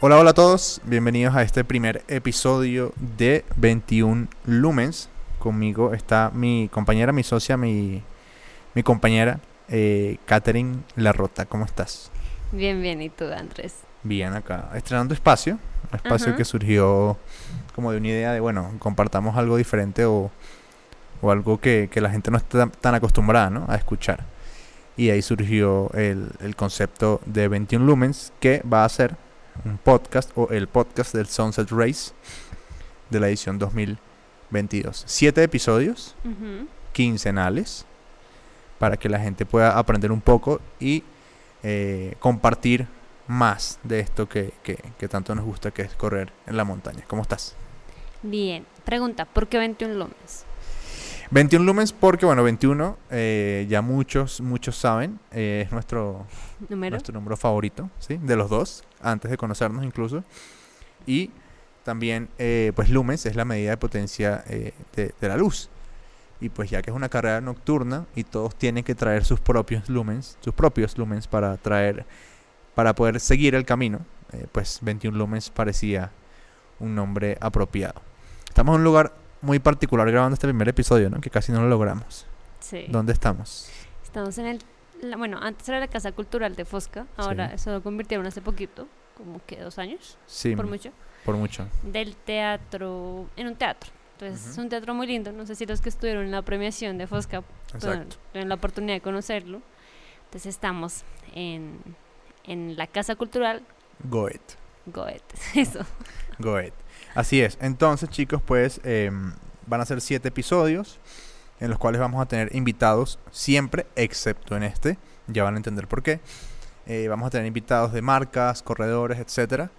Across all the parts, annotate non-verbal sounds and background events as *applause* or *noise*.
Hola, hola a todos, bienvenidos a este primer episodio de 21 Lumens. Conmigo está mi compañera, mi socia, mi, mi compañera, eh, Catherine Larrota. ¿Cómo estás? Bien, bien, ¿y tú, Andrés? Bien, acá, estrenando espacio, un espacio que surgió como de una idea de, bueno, compartamos algo diferente o, o algo que, que la gente no está tan- acostumbrada ¿no? a escuchar. Y ahí surgió el, el concepto de 21 Lumens, que va a ser un podcast o el podcast del Sunset Race de la edición 2022. Siete episodios Ujú. quincenales para que la gente pueda aprender un poco y eh, compartir más de esto que, que- que tanto nos gusta, que es correr en la montaña. ¿Cómo estás? Bien, pregunta, ¿por qué 21 lumens? 21 lumens porque, bueno, 21, eh, ya muchos, muchos saben, eh, es nuestro, *laughs* ¿Número? nuestro número favorito, ¿sí? De los dos, antes de conocernos incluso. Y también, eh, pues lumens es la medida de potencia de, de la luz. Y pues ya que es una carrera nocturna y todos tienen que traer sus propios lumens, sus propios lumens para traer, para poder seguir el camino, eh, pues 21 lumens parecía un nombre apropiado. Estamos en un lugar muy particular grabando este primer episodio, ¿no? Que casi no lo logramos. Sí. ¿Dónde estamos? Estamos en el... la- bueno, antes era la Casa Cultural de Fosca, ahora Sí. eso lo convirtieron hace poquito, como que dos años, Sí, por mucho, por mucho. del teatro, en un teatro. Entonces es Ujú. un teatro muy lindo, no sé si los que estuvieron en la premiación de Fosca tuvieron la oportunidad de conocerlo. Entonces estamos en, en la Casa Cultural Goet. Goethe, *laughs* eso. Goet. Así es. Entonces, chicos, pues em, van a ser siete episodios en los cuales vamos a tener invitados siempre, excepto en este. Ya van a entender por qué. Eh, vamos a tener invitados de marcas, corredores, etcétera,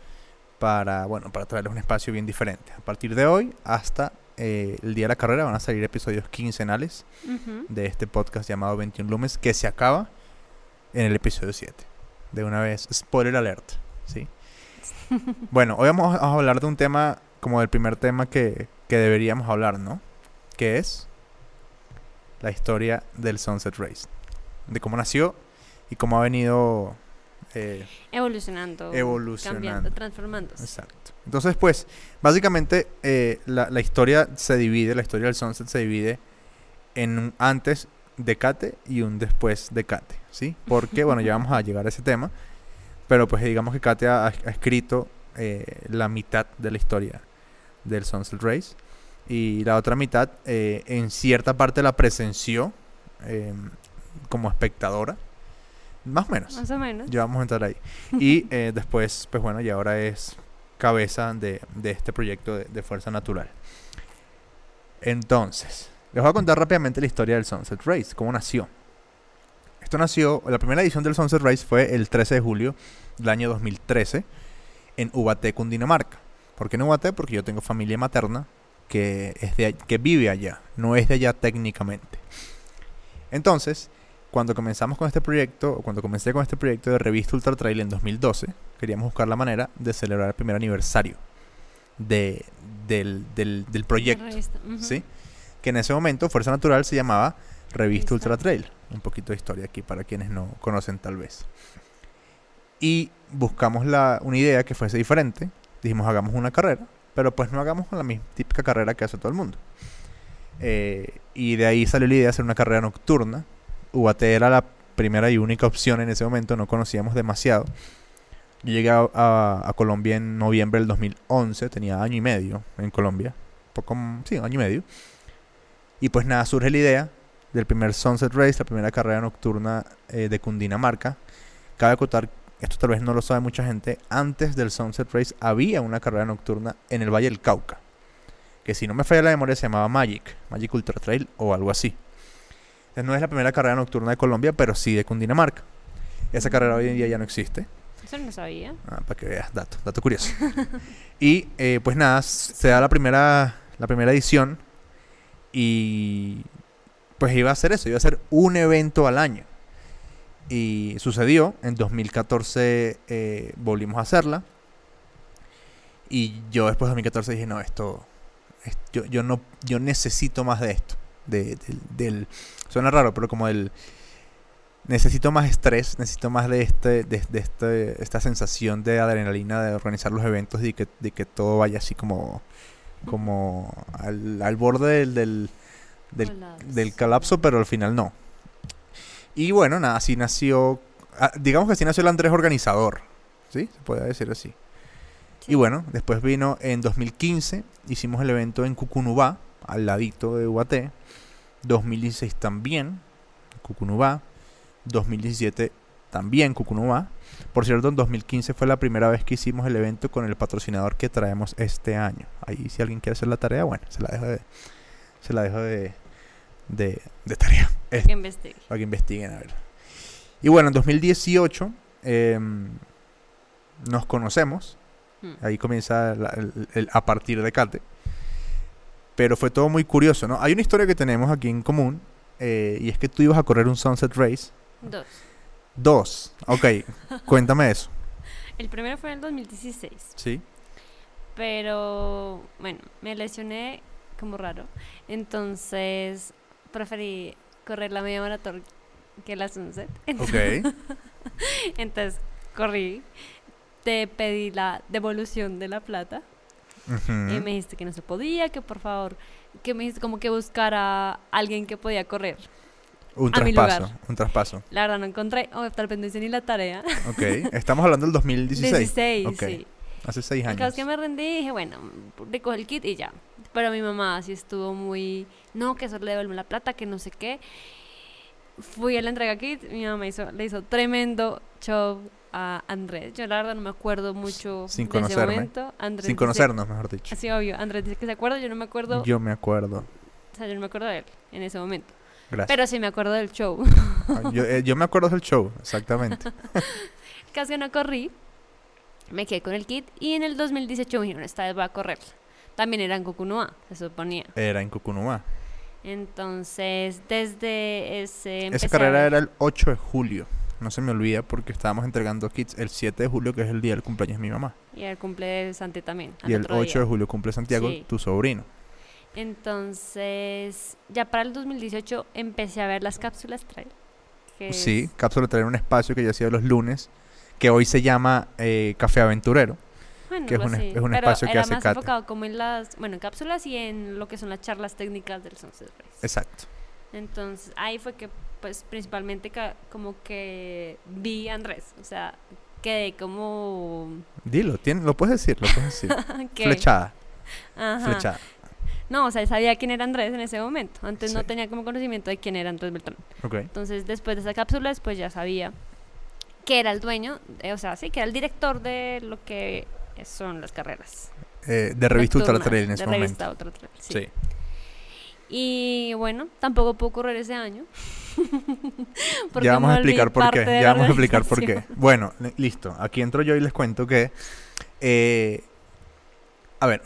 para bueno, para traerles un espacio bien diferente. A partir de hoy hasta eh, el día de la carrera van a salir episodios quincenales de este podcast llamado 21 Lumes que se acaba en el episodio 7. De una vez, spoiler alert, ¿sí? *laughs* bueno, hoy vamos a hablar de un tema como el primer tema que, que deberíamos hablar, ¿no? Que es la historia del Sunset Race. De cómo nació y cómo ha venido... eh, Evolucionando, Evolucionando. cambiando, transformándose. Exacto. Entonces, pues, básicamente eh, la, la historia se divide, la historia del Sunset se divide en un antes de Kate y un después de Kate, ¿sí? Porque, bueno, ya vamos a llegar a ese tema, pero pues digamos que Kate ha, ha escrito eh, la mitad de la historia del Sunset Race y la otra mitad eh, en cierta parte la presenció eh, como espectadora, más o menos. Más o menos. Ya vamos a entrar ahí. Y *laughs* eh, después, pues bueno, y ahora es cabeza de, de este proyecto de, de Fuerza Natural. Entonces, les voy a contar rápidamente la historia del Sunset Race, cómo nació. Esto nació, la primera edición del Sunset Race fue el 13 de julio del año 2013 en Ubaté, Cundinamarca. ¿Por qué en Ubaté? Porque yo tengo familia materna que, es de, que vive allá, no es de allá técnicamente. Entonces, cuando comenzamos con este proyecto, o cuando comencé con este proyecto de revista Ultra Trail en 2012, queríamos buscar la manera de celebrar el primer aniversario de, del, del, del proyecto, revista, ujú. ¿sí? Que en ese momento Fuerza Natural se llamaba Revista Revista. Ultra Trail. Un poquito de historia aquí para quienes no conocen tal vez. Y buscamos la, una idea que fuese diferente. Dijimos, hagamos una carrera, pero pues no hagamos la misma típica carrera que hace todo el mundo. Eh, y de ahí salió la idea de hacer una carrera nocturna. UAT era la primera y única opción en ese momento, no conocíamos demasiado. Yo llegué a, Colombia en noviembre del 2011, tenía año y medio en Colombia, poco, sí, año y medio. Y pues nada, surge la idea del primer Sunset Race, la primera carrera nocturna eh, de Cundinamarca. Cabe acotar, esto tal vez no lo sabe mucha gente, antes del Sunset Race había una carrera nocturna en el Valle del Cauca, que si no me falla la memoria se llamaba Magic, Magic Ultra Trail o algo así. Entonces, no es la primera carrera nocturna de Colombia, pero sí de Cundinamarca. Esa carrera hoy en día ya no existe. Eso no sabía. Ah, para que veas, dato, dato curioso. *laughs* y eh, pues nada, se da la primera, la primera edición y pues iba a ser eso, iba a ser un evento al año. Y sucedió, en 2014 eh, volvimos a hacerla. Y yo después de 2014 dije, no, esto, es- yo, yo no, yo necesito más de esto. De, del, del- suena raro, pero como el necesito más estrés, necesito más de este, de, de este, esta sensación de adrenalina de organizar los eventos y que, de que todo vaya así como, como al, al borde del, del, del, del colapso, pero al final no. Y bueno, nada, así nació, ah, digamos que así nació el Andrés organizador, ¿sí? Se puede decir así. Sí. Y bueno, después vino en 2015, hicimos el evento en Cucunubá, al ladito de UAT. 2016 también, Cucunubá. 2017 también Cucunubá. Por cierto, en 2015 fue la primera vez que hicimos el evento con el patrocinador que traemos este año. Ahí si alguien quiere hacer la tarea, bueno, se la dejo de, se la dejo de, de, de tarea. Este, Que investigue. para que investiguen a ver. Y bueno, en 2018 em, nos conocemos. Mm. Ahí comienza la- el, el- a partir de Kate. Pero fue todo muy curioso, ¿no? Hay una historia que tenemos aquí en común. eh, y es que tú ibas a correr un Sunset Race. Dos. Dos. Ok, *laughs* cuéntame eso. El primero fue en el 2016. Sí. Pero bueno, me lesioné como raro. Entonces preferí correr la media maratón que la Sunset. *laughs* Ok. Entonces corrí. Te pedí la devolución de la plata. Y me dijiste que no se podía, que por favor, que me dijiste como que buscara a alguien que podía correr. Un a mi traspaso. lugar. Un traspaso. La verdad no encontré, o tal vez no hice ni la tarea. Ok. Estamos hablando del *laughs* 2016. 16, Ok. sí. Hace seis años. es que me rendí y dije, bueno, recoge el kit y ya. Pero mi mamá sí estuvo muy, no, que eso le devuelve la plata, que no sé qué. Fui a la entrega kit, mi mamá hizo, le hizo tremendo show a Andrés. Yo la verdad no me acuerdo mucho Sin de conocerme. ese momento. Andrés Sin dice- conocernos, mejor dicho. Así obvio, Andrés dice que se acuerda, yo no me acuerdo, Yo me acuerdo. o sea, yo no me acuerdo de él en ese momento. Gracias. Pero sí me acuerdo del show. Ah, yo, eh, yo me acuerdo del show, exactamente. *laughs* Casi no corrí, me quedé con el kit y en el 2018 me dijeron, esta vez voy a correr. También era en Cocunoa, se suponía. Era en Cucunumá. Entonces, desde ese... Esa a carrera era el 8 de julio. No se me olvida porque estábamos entregando kits el 7 de julio, que es el día del cumpleaños de mi mamá. Y el cumple de Santi también. y el otro 8 día. de julio cumple Santiago, Sí. tu sobrino. Entonces, ya para el 2018 empecé a ver las cápsulas trail. que Sí, es- Cápsula trae un espacio que yo hacía los lunes, que hoy se llama eh, Café Aventurero. Bueno, que es un es- un Pero espacio que era hace más enfocado como en las, bueno, en cápsulas y en lo que son las charlas técnicas del Sunset Race. Exacto. Entonces, ahí fue que, pues, principalmente ca- como que vi a Andrés. O sea, quedé como... Dilo, tiene, lo puedes decir, lo puedes decir. *laughs* Flechada, Ajá. flechada. No, o sea, sabía quién era Andrés en ese momento. Antes no tenía como conocimiento de quién era Andrés Beltrán. Ok. Entonces, después de esa cápsula, después ya sabía que era el dueño, eh, o sea, sí, que era el director de lo que son las carreras. Eh, de revista Ultra nocturnas, Trail en ese de momento. revista Ultra Trail, sí. Sí. Y bueno, tampoco puedo correr ese año. *laughs* Ya vamos a explicar por qué. Ya vamos a explicar por qué. Bueno, li- listo. Aquí entro yo y les cuento que. eh, a ver,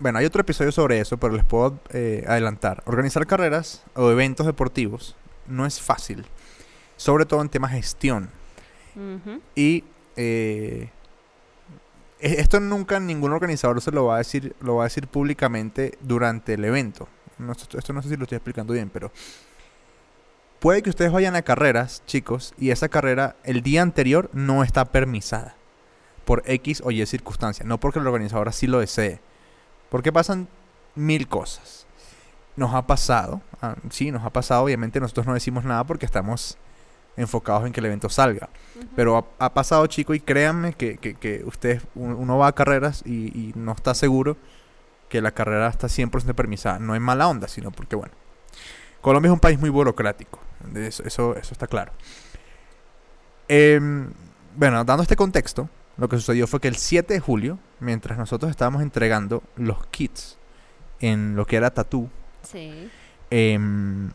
bueno, hay otro episodio sobre eso, pero les puedo eh, adelantar. Organizar carreras o eventos deportivos no es fácil, sobre todo en temas gestión. Y eh, esto nunca ningún organizador se lo va a decir, lo va a decir públicamente durante el evento. No, esto, esto no sé si lo estoy explicando bien, pero puede que ustedes vayan a carreras, chicos, y esa carrera el día anterior no está permisada por X o Y circunstancia, no porque el organizador así lo desee, porque pasan mil cosas. Nos ha pasado, ah, sí, nos ha pasado, obviamente nosotros no decimos nada porque estamos enfocados en que el evento salga. Pero ha, ha pasado, chico, y créanme que, que, que ustedes, un- uno va a carreras y, y no está seguro que la carrera está 100% permisada. No es mala onda, sino porque, bueno, Colombia es un país muy burocrático. eso, eso está claro. Em, bueno, dando este contexto, lo que sucedió fue que el 7 de julio, mientras nosotros estábamos entregando los kits en lo que era Tatú, Sí. Em,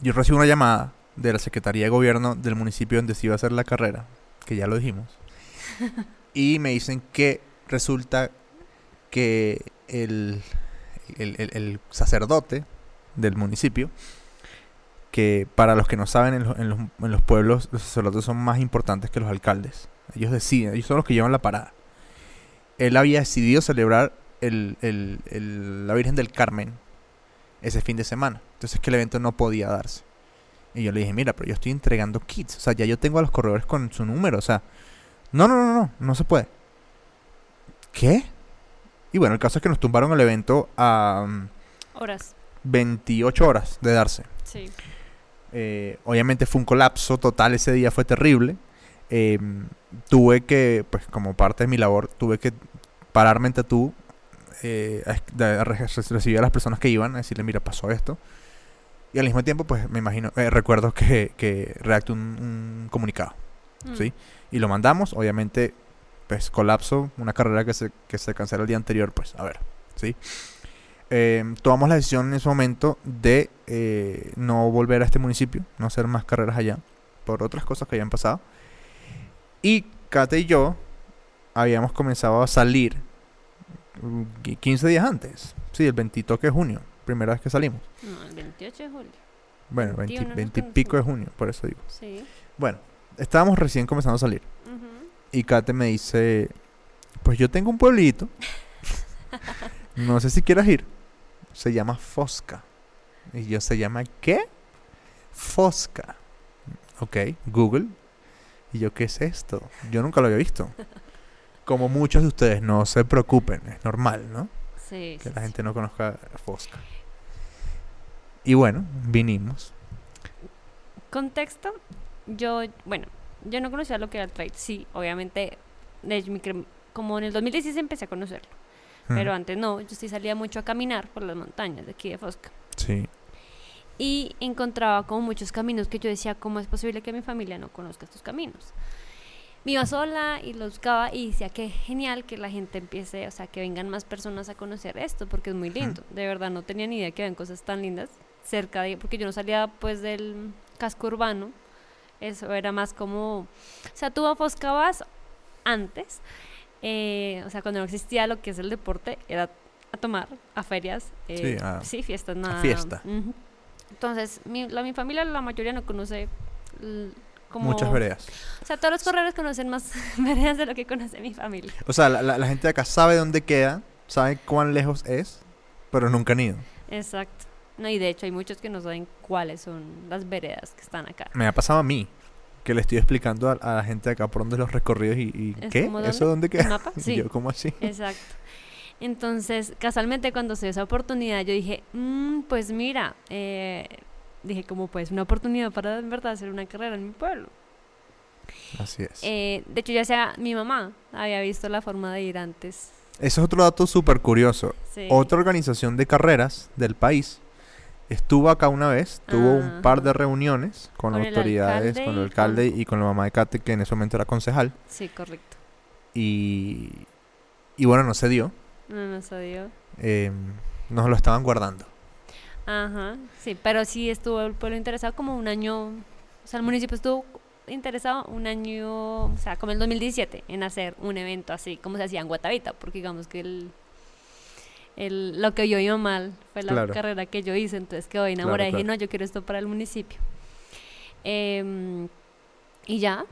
yo recibo una llamada de la Secretaría de Gobierno del municipio donde se iba a hacer la carrera, que ya lo dijimos, *laughs* y me dicen que resulta que el, el- el- el sacerdote del municipio, que para los que no saben, en, los- en los, en los pueblos los sacerdotes son más importantes que los alcaldes. Ellos deciden, ellos son los que llevan la parada. Él había decidido celebrar el, el- el- la Virgen del Carmen ese fin de semana. Entonces que el evento no podía darse. Y yo le dije, mira, pero yo estoy entregando kits. O sea, ya yo tengo a los corredores con su número. O sea, no, no, no, no, no se puede. ¿Qué? Y bueno, el caso es que nos tumbaron el evento a mm, Horas. 28 horas de darse. Sí. Eh, obviamente fue un colapso total ese día, fue terrible. Eh, tuve que, pues como parte de mi labor, tuve que pararme en Tatú, eh, a, recibir a las personas que iban, a decirle, mira, pasó esto. Y al mismo tiempo, pues me imagino, eh, recuerdo que, que redacté un, un comunicado, Mm. ¿sí? Y lo mandamos, obviamente, pues colapso, una carrera que se, que se cancela el día anterior, pues a ver, ¿sí? Eh, tomamos la decisión en ese momento de eh, no volver a este municipio, no hacer más carreras allá, por otras cosas que habían pasado. Y Kate y yo habíamos comenzado a salir mm, qui- 15 días antes, sí, el 20 de junio, primera vez que salimos. No, el 28 de julio. Bueno, 21 20, nos 20 y pico de junio, por eso digo. Sí. Bueno, estábamos recién comenzando a salir. Y Kate me dice, pues yo tengo un pueblito. *laughs* No sé si quieras ir. Se llama Fosca. Y yo, ¿se llama qué? Fosca. Ok, Google. Y yo, ¿qué es esto? Yo nunca lo había visto. *laughs* Como muchos de ustedes, no se preocupen, es normal, ¿no? Sí, Que sí, la sí. gente no conozca Fosca. Y bueno, vinimos. Contexto, yo, bueno, yo no conocía lo que era el trail. Sí, obviamente, como en el 2016 empecé a conocerlo. Pero antes no, yo sí salía mucho a caminar por las montañas de aquí de Fosca. Sí, Y encontraba como muchos caminos que yo decía, ¿cómo es posible que mi familia no conozca estos caminos? Me iba sola y los buscaba y decía que genial que la gente empiece, o sea, que vengan más personas a conocer esto, porque es muy lindo. De verdad, no tenía ni idea que habían cosas tan lindas cerca de, porque yo no salía pues del casco urbano. Eso era más como, o sea, tú a Fosca vas antes, eh, o sea, cuando no existía lo que es el deporte, era a tomar, a ferias, eh, Sí, a- sí, fiestas, nada. fiesta. Ujú. Entonces, mi, la, mi familia, la mayoría no conoce como... muchas veredas. O sea, todos los corredores conocen más *laughs* veredas de lo que conoce mi familia. O sea, la, la- la gente de acá sabe dónde queda, sabe cuán lejos es, pero nunca han ido. Exacto. No, y de hecho hay muchos que no saben cuáles son las veredas que están acá. Me ha pasado a mí, que le estoy explicando a, a la gente de acá por dónde los recorridos y, y ¿Es ¿qué? ¿Eso dónde queda? ¿El mapa? *laughs* Sí. yo, ¿cómo así? Exacto. Entonces, casualmente cuando se dio esa oportunidad, yo dije, "Mm, pues mira, eh, dije como pues una oportunidad para en verdad hacer una carrera en mi pueblo. Así es. Eh, de hecho, ya sea mi mamá había visto la forma de ir antes. Eso es otro dato súper curioso. Sí. Otra organización de carreras del país estuvo acá una vez, tuvo un par de reuniones con, autoridades, con el alcalde y con la mamá de Kate, que en ese momento era concejal. Sí, correcto. Y, y bueno, no se dio. No nos dio. eh, nos lo estaban guardando. Ajá, sí, pero sí estuvo el pueblo interesado como un año, o sea, el municipio estuvo interesado un año, o sea, como el 2017, en hacer un evento así, como se hacía en Guatavita, porque digamos que el, el, lo que yo iba mal fue la Claro. carrera que yo hice, entonces quedó enamorada y dije, claro. no, yo quiero esto para el municipio. Em, y ya,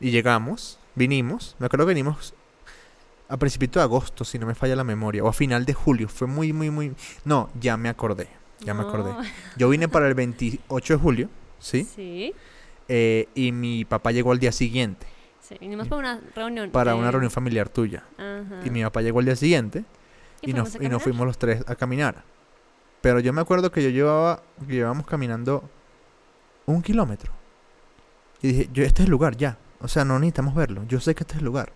Y llegamos, vinimos, me acuerdo que vinimos a principios de agosto, si no me falla la memoria, o a final de julio, fue muy, muy, muy... No, ya me acordé, ya me acordé. Yo vine para el 28 de julio, ¿sí? Sí, Eh, y mi papá llegó al día siguiente, sí, vinimos para una reunión. para una reunión familiar tuya. Ajá. Y mi papá llegó al día siguiente y, nos, y nos fuimos los tres a caminar. Pero yo me acuerdo que yo llevaba, que llevábamos caminando un kilómetro. Y dije, yo, este es el lugar, ya. O sea, no necesitamos verlo. Yo sé que este es el lugar.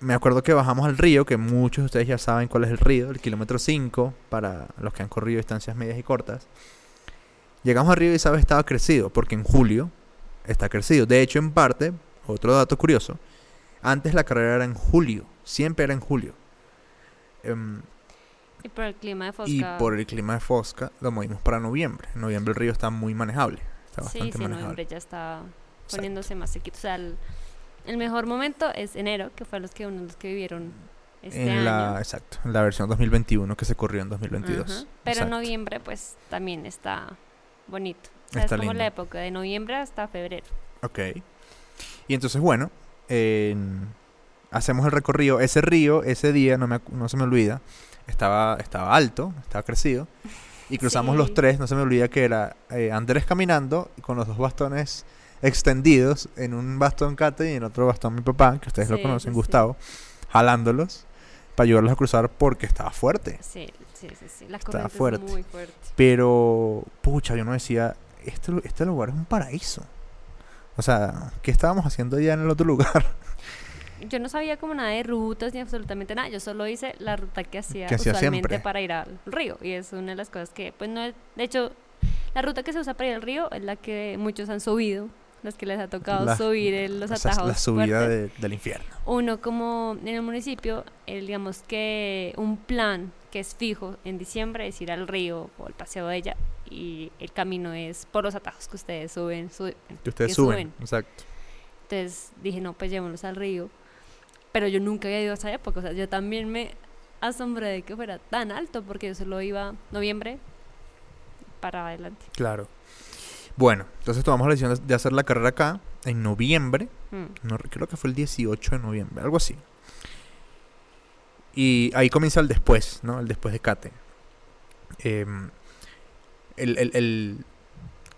Me acuerdo que bajamos al río, que muchos de ustedes ya saben cuál es el río, el kilómetro 5, para los que han corrido distancias medias y cortas. Llegamos al río y, ¿sabes? Estaba crecido, porque en julio está crecido. De hecho, en parte, otro dato curioso, antes la carrera era en julio, siempre era en julio. Em, Y por el clima de Fosca. y por el clima de Fosca lo movimos para noviembre. En noviembre el río está muy manejable, está Sí, bastante sí, manejable. noviembre ya está Exacto. poniéndose más sequito. O sea, el, el mejor momento es enero, que fue los que uno de los que vivieron este en año. la, exacto, en la versión 2021 que se corrió en 2022. Ajá. Pero Exacto. noviembre, pues también está bonito. O sea, Está es como la época de noviembre hasta febrero. Ok. Y entonces, bueno, en- hacemos el recorrido. Ese río, ese día, no, me, no se me olvida, estaba, estaba alto, estaba crecido. Y cruzamos los tres, no se me olvida que era eh, Andrés caminando con los dos bastones extendidos, en un bastón Kate y en otro bastón mi papá, que ustedes lo conocen, sí. Gustavo, jalándolos para ayudarlos a cruzar porque estaba fuerte. Sí, sí, sí, sí. La Está corriente fuerte. muy fuerte. Pero, pucha, yo no decía, este, este lugar es un paraíso. O sea, ¿qué estábamos haciendo allá en el otro *laughs* lugar? Yo no sabía como nada de rutas ni absolutamente nada. Yo solo hice la ruta que hacía Que hacía usualmente siempre. para ir al río. Y es una de las cosas que, pues no es. De hecho, la ruta que se usa para ir al río es la que muchos han subido. Los que les ha tocado La- subir el- los atajos. la subida de- del infierno. Uno como en el municipio, el, digamos que un plan que es fijo en diciembre es ir al río o al paseo de ella y el camino es por los atajos que ustedes suben, suben Que ustedes que suben. Exacto. entonces dije, no, pues llevémoslos al río. Pero yo nunca había ido a esa época. O sea, yo también me asombré de que fuera tan alto porque yo solo iba noviembre para adelante. Claro. Bueno, entonces tomamos la decisión de- hacer la carrera acá en noviembre. Mm. No, creo que fue el 18 de noviembre, algo así. Y ahí comienza el después, ¿no? El después de Cate. Em, el, el- el-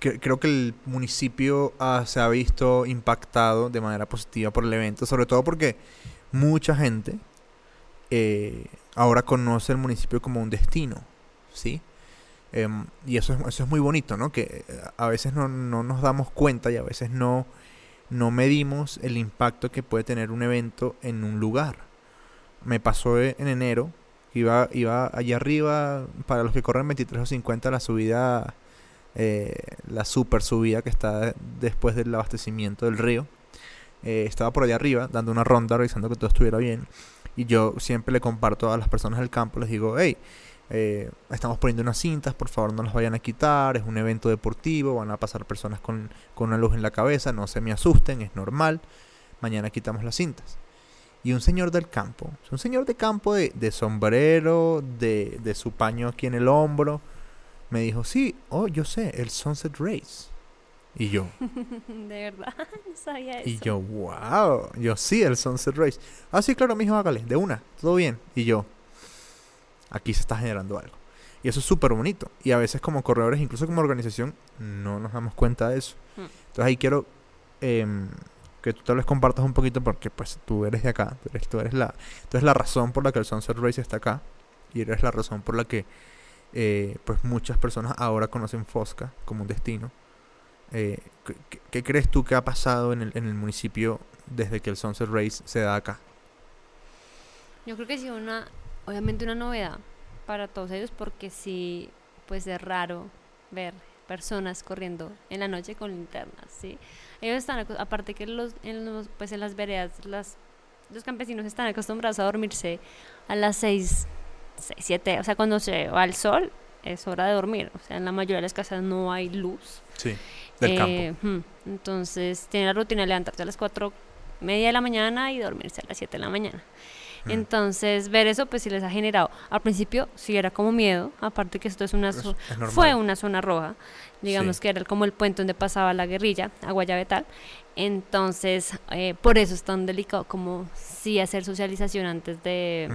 cre- creo que el municipio ah, se ha visto impactado de manera positiva por el evento, sobre todo porque mucha gente eh, ahora conoce el municipio como un destino, ¿sí? Em, y eso es, eso es muy bonito, ¿no? Que eh, a veces no, no nos damos cuenta y a veces no, no medimos el impacto que puede tener un evento en un lugar. Me pasó e- en enero, iba, iba allá arriba, para los que corren 23 o 50, la subida, eh, la super subida que está después del abastecimiento del río. Eh, estaba por allá arriba, dando una ronda, revisando que todo estuviera bien. Y yo siempre le comparto a las personas del campo, les digo, hey, eh, estamos poniendo unas cintas, por favor no las vayan a quitar, es un evento deportivo, van a pasar personas con, con una luz en la cabeza, no se me asusten, es normal, mañana quitamos las cintas. Y un señor del campo, un señor de campo de, de sombrero, de, de su paño aquí en el hombro, me dijo, sí, oh, yo sé, el Sunset Race. Y yo, *laughs* De verdad, *laughs* no sabía eso. y yo, wow, yo sí, el Sunset Race. Ah, sí, claro, mijo, hágale, de una, todo bien. Y yo, aquí se está generando algo. Y eso es súper bonito. Y a veces como corredores, incluso como organización, no nos damos cuenta de eso. Mm. Entonces ahí quiero em, que tú tal vez compartas un poquito porque pues tú eres de acá, tú eres, tú eres la, tú eres la razón por la que el Sunset Race está acá. Y eres la razón por la que eh, pues muchas personas ahora conocen Fosca como un destino. Eh, ¿qué, crees tú que ha pasado en el, en el municipio desde que el Sunset Race se da acá? Yo creo que sí, una, obviamente una novedad para todos ellos porque sí, pues es raro ver personas corriendo en la noche con linternas, ¿sí? Ellos están, aparte que los, en los, pues en las veredas, las, los campesinos están acostumbrados a dormirse a las 6, 6, 7, o sea, cuando se va el sol es hora de dormir, o sea, en la mayoría de las casas no hay luz. Sí, del campo. Eh, Entonces, tiene la rutina de levantarse a las 4 media de la mañana y dormirse a las 7 de la mañana. Mm. Entonces, ver eso, pues sí les ha generado. Al principio, sí era como miedo, aparte que esto es una. Es- fue una zona roja, digamos Sí. que era como el puente donde pasaba la guerrilla, a Guayabetal. Entonces, eh, por eso es tan delicado como sí hacer socialización antes de,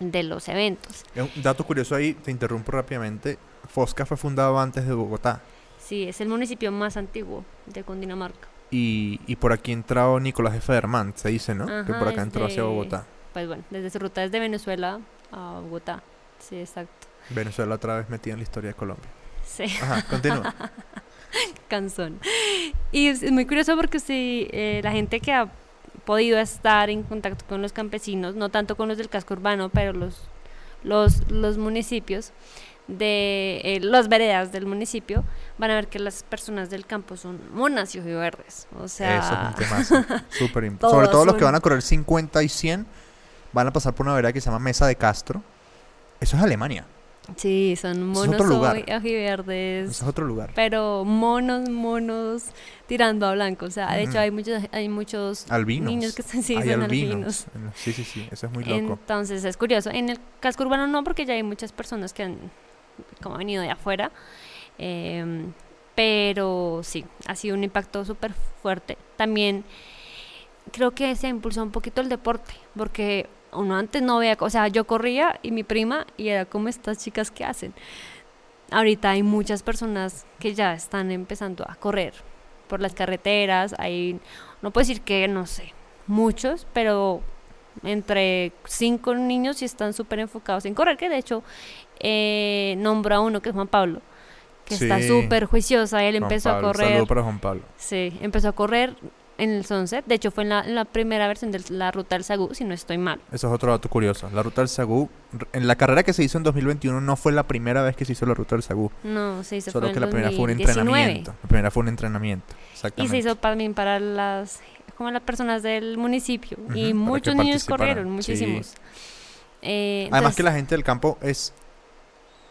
Mm. de los eventos. Eh, Un dato curioso ahí, te interrumpo rápidamente. Fosca fue fundado antes de Bogotá. Sí, es el municipio más antiguo de Cundinamarca. Y, y por aquí entró Nicolás de Federman, se dice, ¿no? que por acá entró hacia Bogotá. Pues bueno, desde su ruta desde Venezuela a Bogotá. Sí, exacto. Venezuela otra vez metida en la historia de Colombia. Sí. Ajá, continúa. *laughs* canzón. Y es, muy curioso porque sí, eh, la gente que ha podido estar en contacto con los campesinos, no tanto con los del casco urbano, pero los, los, los municipios de eh, las veredas del municipio, van a ver que las personas del campo son monas y verdes. O sea, Eso es un temazo. *laughs* Súper imp- Todos Sobre todo los que van a correr 50 y 100 van a pasar por una vereda que se llama Mesa de Castro. Eso es Alemania. sí, son monos ojiverdes. Eso es otro lugar. pero monos, monos tirando a blanco. O sea, de hecho hay muchos, hay muchos Albinos. niños que están sí, Hay son albinos. albinos. Sí, sí, sí. Eso es muy loco. Entonces es curioso. En el casco urbano no, porque ya hay muchas personas que han como venido de afuera. em, pero sí, ha sido un impacto súper fuerte. También creo que se ha impulsado un poquito el deporte, porque uno antes no veía, o sea, yo corría y mi prima y era como estas chicas que hacen. Ahorita hay muchas personas que ya están empezando a correr por las carreteras, hay, no puedo decir que, no sé, muchos, pero entre cinco niños y están súper enfocados en correr, que de hecho eh, nombra a uno que es Juan Pablo, que está súper juiciosa, él Juan empezó a correr. Saludo para Juan Pablo. Sí, empezó a correr en el Sunset. De hecho, fue en la, en la primera versión de la ruta del Sagú, si no estoy mal. Eso es otro dato curioso. La ruta del Sagú, en la carrera que se hizo en 2021 no fue la primera vez que se hizo la ruta del Sagú. No, se hizo Solo fue que en la primera fue un 2019. entrenamiento. La primera fue un entrenamiento. Y Exactamente. se hizo también para las como las personas del municipio. Y muchos niños corrieron, sí. muchísimos. Eh, Además entonces, que la gente del campo es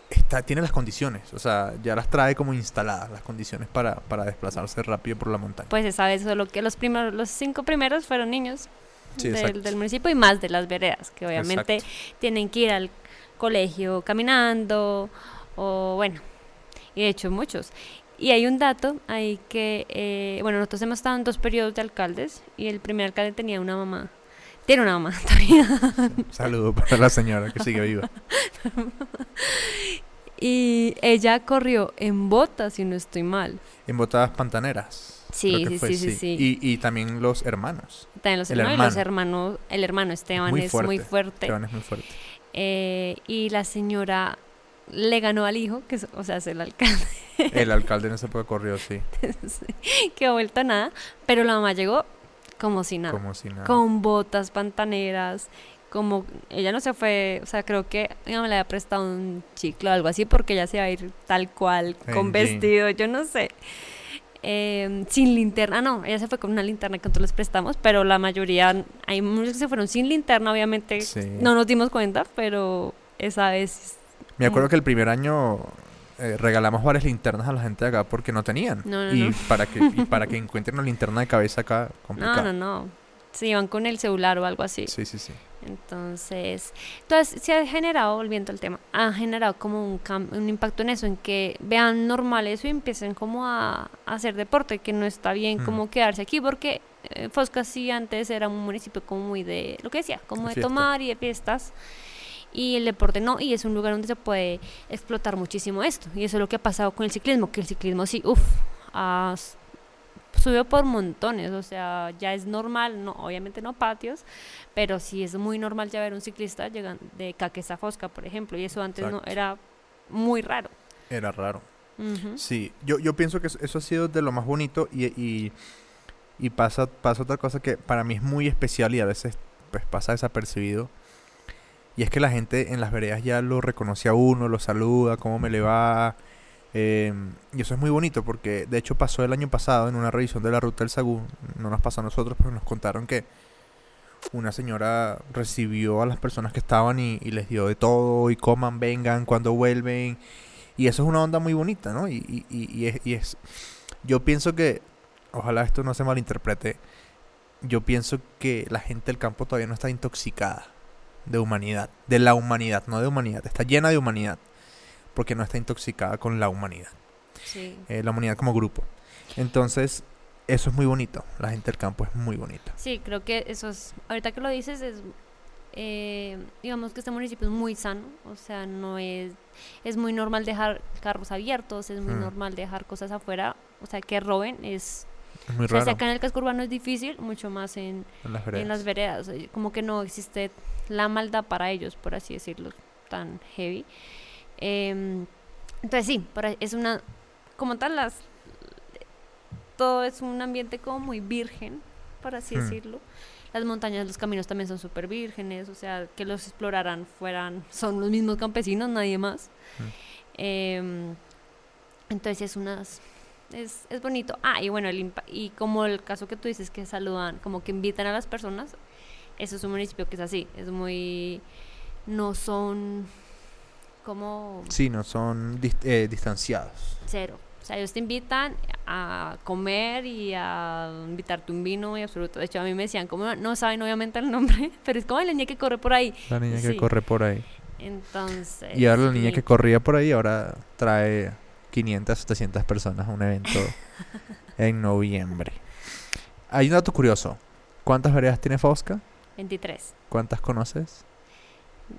está, tiene las condiciones, o sea, ya las trae como instaladas las condiciones para, para desplazarse rápido por la montaña. Pues esa vez solo que los primeros, los cinco primeros fueron niños Sí, del, del municipio y más de las veredas, que obviamente Exacto. tienen que ir al colegio caminando o bueno, y de hecho muchos. Y hay un dato ahí que, eh, bueno, nosotros hemos estado en dos periodos de alcaldes y el primer alcalde tenía una mamá. Tiene una mamá *laughs* todavía. Saludo para la señora que sigue viva. *laughs* Y ella corrió en botas, si no estoy mal. En botadas pantaneras. Sí, que sí, fue, sí, sí, sí. Y, y también los hermanos. También los El hermanos, y los hermano. hermanos, el hermano Esteban Muy es muy fuerte. Esteban es muy fuerte. Eh, y la señora le ganó al hijo, que es, o sea, es el alcalde, El *laughs* alcalde en esa época corrió, sí, que ha vuelto a nada, pero la mamá llegó como si nada, como si nada. con botas pantaneras, como ella no se fue, o sea, creo que ella me le había prestado un chicle o algo así porque ella se iba a ir tal cual, con vestido, yo no sé. Eh, sin linterna, no, ella se fue con una linterna que nosotros les prestamos, pero la mayoría, hay muchos que se fueron sin linterna, obviamente Sí. no nos dimos cuenta, pero esa vez Me acuerdo que el primer año eh, regalamos varias linternas a la gente de acá porque no tenían. No, no, y, no. Para que, y para que encuentren una linterna de cabeza acá, complicado. *laughs* No, no, no. Se iban con el celular o algo así. Sí, sí, sí. Entonces, entonces se ha generado, volviendo al tema, ha generado como un, un impacto en eso, en que vean normal eso y empiecen como a, a hacer deporte, que no está bien Mm. como quedarse aquí, porque eh, Fosca sí antes era un municipio como muy de, lo que decía, como De de tomar y de fiestas. Y el deporte no, y es un lugar donde se puede explotar muchísimo esto. Y eso es lo que ha pasado con el ciclismo, que el ciclismo sí, uff, subió por montones, o sea, ya es normal, no, obviamente no patios, pero sí es muy normal ya ver un ciclista llegando de Caquesa Fosca, por ejemplo, y eso antes no Exacto. era muy raro. Era raro. Ujú. Sí, yo, yo pienso que eso- eso ha sido de lo más bonito y, y, y pasa, pasa otra cosa que para mí es muy especial y a veces pues pasa desapercibido. Y es que la gente en las veredas ya lo reconoce a uno, lo saluda, cómo me le va. Eh, y eso es muy bonito porque de hecho pasó el año pasado en una revisión de la ruta del Sagú. No nos pasó a nosotros, pero nos contaron que una señora recibió a las personas que estaban y, y les dio de todo y coman, vengan, cuando vuelven. Y eso es una onda muy bonita, ¿no? Y, y, y- es, y es- Yo pienso que, ojalá esto no se malinterprete, yo pienso que la gente del campo todavía no está intoxicada de humanidad, de la humanidad, no de humanidad, está llena de humanidad, porque no está intoxicada con la humanidad, Sí. eh, la humanidad como grupo. Entonces, eso es muy bonito, la gente del campo es muy bonita. Sí, creo que eso es, ahorita que lo dices, es, eh, digamos que este municipio es muy sano, o sea, no es, es muy normal dejar carros abiertos, es muy Hmm. normal dejar cosas afuera, o sea, que roben, es, Es muy o sea, si raro acá en el casco urbano es difícil, mucho más en, en las en veredas. las veredas, o sea, como que no existe la maldad para ellos, por así decirlo, tan heavy. Em, entonces sí, es una, como tal, las, todo es un ambiente como muy virgen, por así Hmm. decirlo. Las montañas, los caminos también son súper vírgenes, o sea, que los exploraran fueran, *laughs* son los mismos campesinos, nadie más. Hmm. Em, entonces es unas es, es bonito. Ah, y bueno, el y como el caso que tú dices que saludan, como que invitan a las personas, eso es un municipio que es así, es muy no son como Sí, no son dis- eh, distanciados. cero. O sea, ellos te invitan a comer y a invitarte un vino y absoluto. De hecho, a mí me decían, como no saben obviamente el nombre, *laughs* pero es como "Ay, la niña que corre por ahí. La niña que Sí. corre por ahí. Entonces. Y ahora la niña sí. que corría por ahí ahora trae 500, 700 personas a un evento *laughs* en noviembre. Hay un dato curioso. ¿Cuántas veredas tiene Fosca? 23. ¿Cuántas conoces?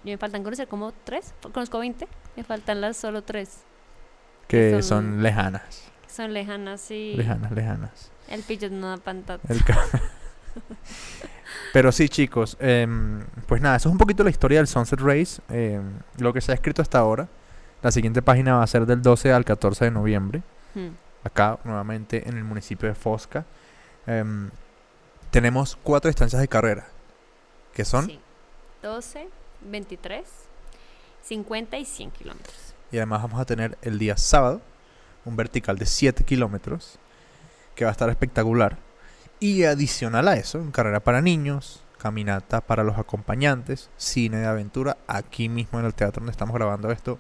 Me faltan conocer como 3. Conozco 20. Me faltan las solo 3. Que Son- son lejanas. Son lejanas y Lejanas, lejanas. el pillo no da pantata. El Pero sí, chicos, em, pues nada, eso es un poquito la historia del Sunset Race. em, lo que se ha escrito hasta ahora. La siguiente página va a ser del 12 al 14 de noviembre. Hmm. acá nuevamente en el municipio de Fosca. Em, tenemos cuatro distancias de carrera, que son, Sí. 12, 23, 50 y 100 kilómetros. y además vamos a tener el día sábado, un vertical de 7 kilómetros, que va a estar espectacular. Y adicional a eso, en carrera para niños, caminata para los acompañantes, cine de aventura, aquí mismo en el teatro donde estamos grabando esto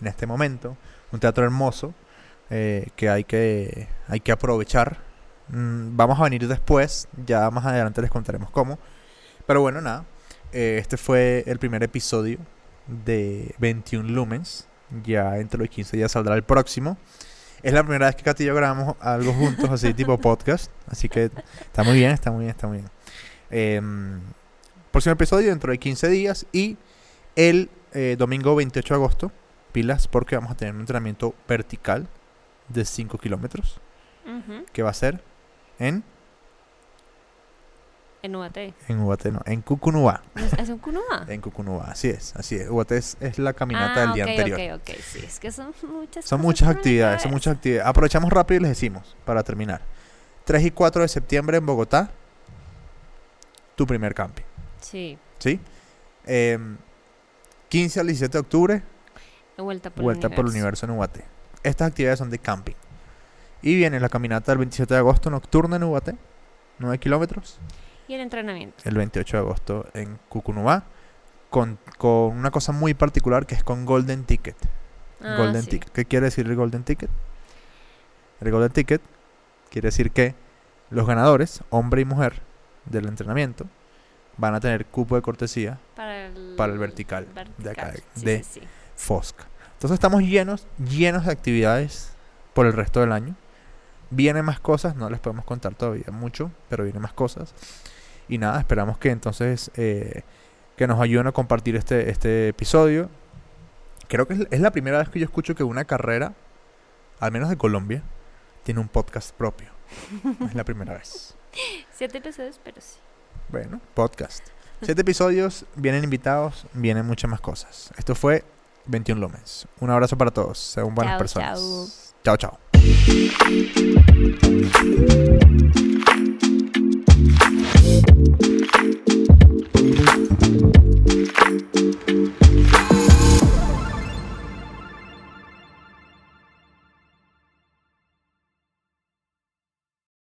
en este momento. Un teatro hermoso eh, que, hay que hay que aprovechar. Mm, vamos a venir después, ya más adelante les contaremos cómo. Pero bueno, nada, eh, este fue el primer episodio de 21 Lumens. Ya entre los 15 días saldrá el próximo. Es la primera vez que Katy y yo grabamos algo juntos, así tipo podcast. Así que está muy bien, está muy bien, está muy bien. Em, próximo episodio dentro de 15 días y el eh, domingo 28 de agosto, pilas, porque vamos a tener un entrenamiento vertical de 5 kilómetros, Ujú. que va a ser en, En UAT. en UAT, no, en Cucunúa. ¿No ¿Es un Cunua? En Cucunúa, *laughs* así es, así es. UAT es, es la caminata ah, del día anterior. ok, ok, sí. Es que son muchas Son cosas muchas actividades, son muchas actividades. Aprovechamos rápido y les decimos, para terminar. 3 y 4 de septiembre en Bogotá, tu primer camping, Sí. ¿sí? Em, 15 al 17 de octubre, Vuelta por vuelta el por el universo en UAT. Estas actividades son de camping. Y viene la caminata del 27 de agosto nocturna en UAT, 9 kilómetros. Y el entrenamiento. El 28 de agosto en Cucunubá, con, con una cosa muy particular que es con Golden Ticket. Ah, Golden sí. Ticket. ¿Qué quiere decir el Golden Ticket? El Golden Ticket quiere decir que los ganadores, hombre y mujer, del entrenamiento, van a tener cupo de cortesía Para el, para el vertical de acá. Sí, de- sí. Fosca. Entonces estamos llenos, llenos de actividades por el resto del año. Vienen más cosas, no les podemos contar todavía mucho, pero vienen más cosas. Y nada, esperamos que entonces eh, que nos ayuden a compartir este, este episodio. Creo que es, la primera vez que yo escucho que una carrera, al menos de Colombia, tiene un podcast propio. *laughs* es la primera vez. Siete episodios, pero sí. Bueno, podcast. Siete episodios, vienen invitados, vienen muchas más cosas. Esto fue 21 Lumens. Un abrazo para todos. Sean buenas Chao, personas. Chao, chao.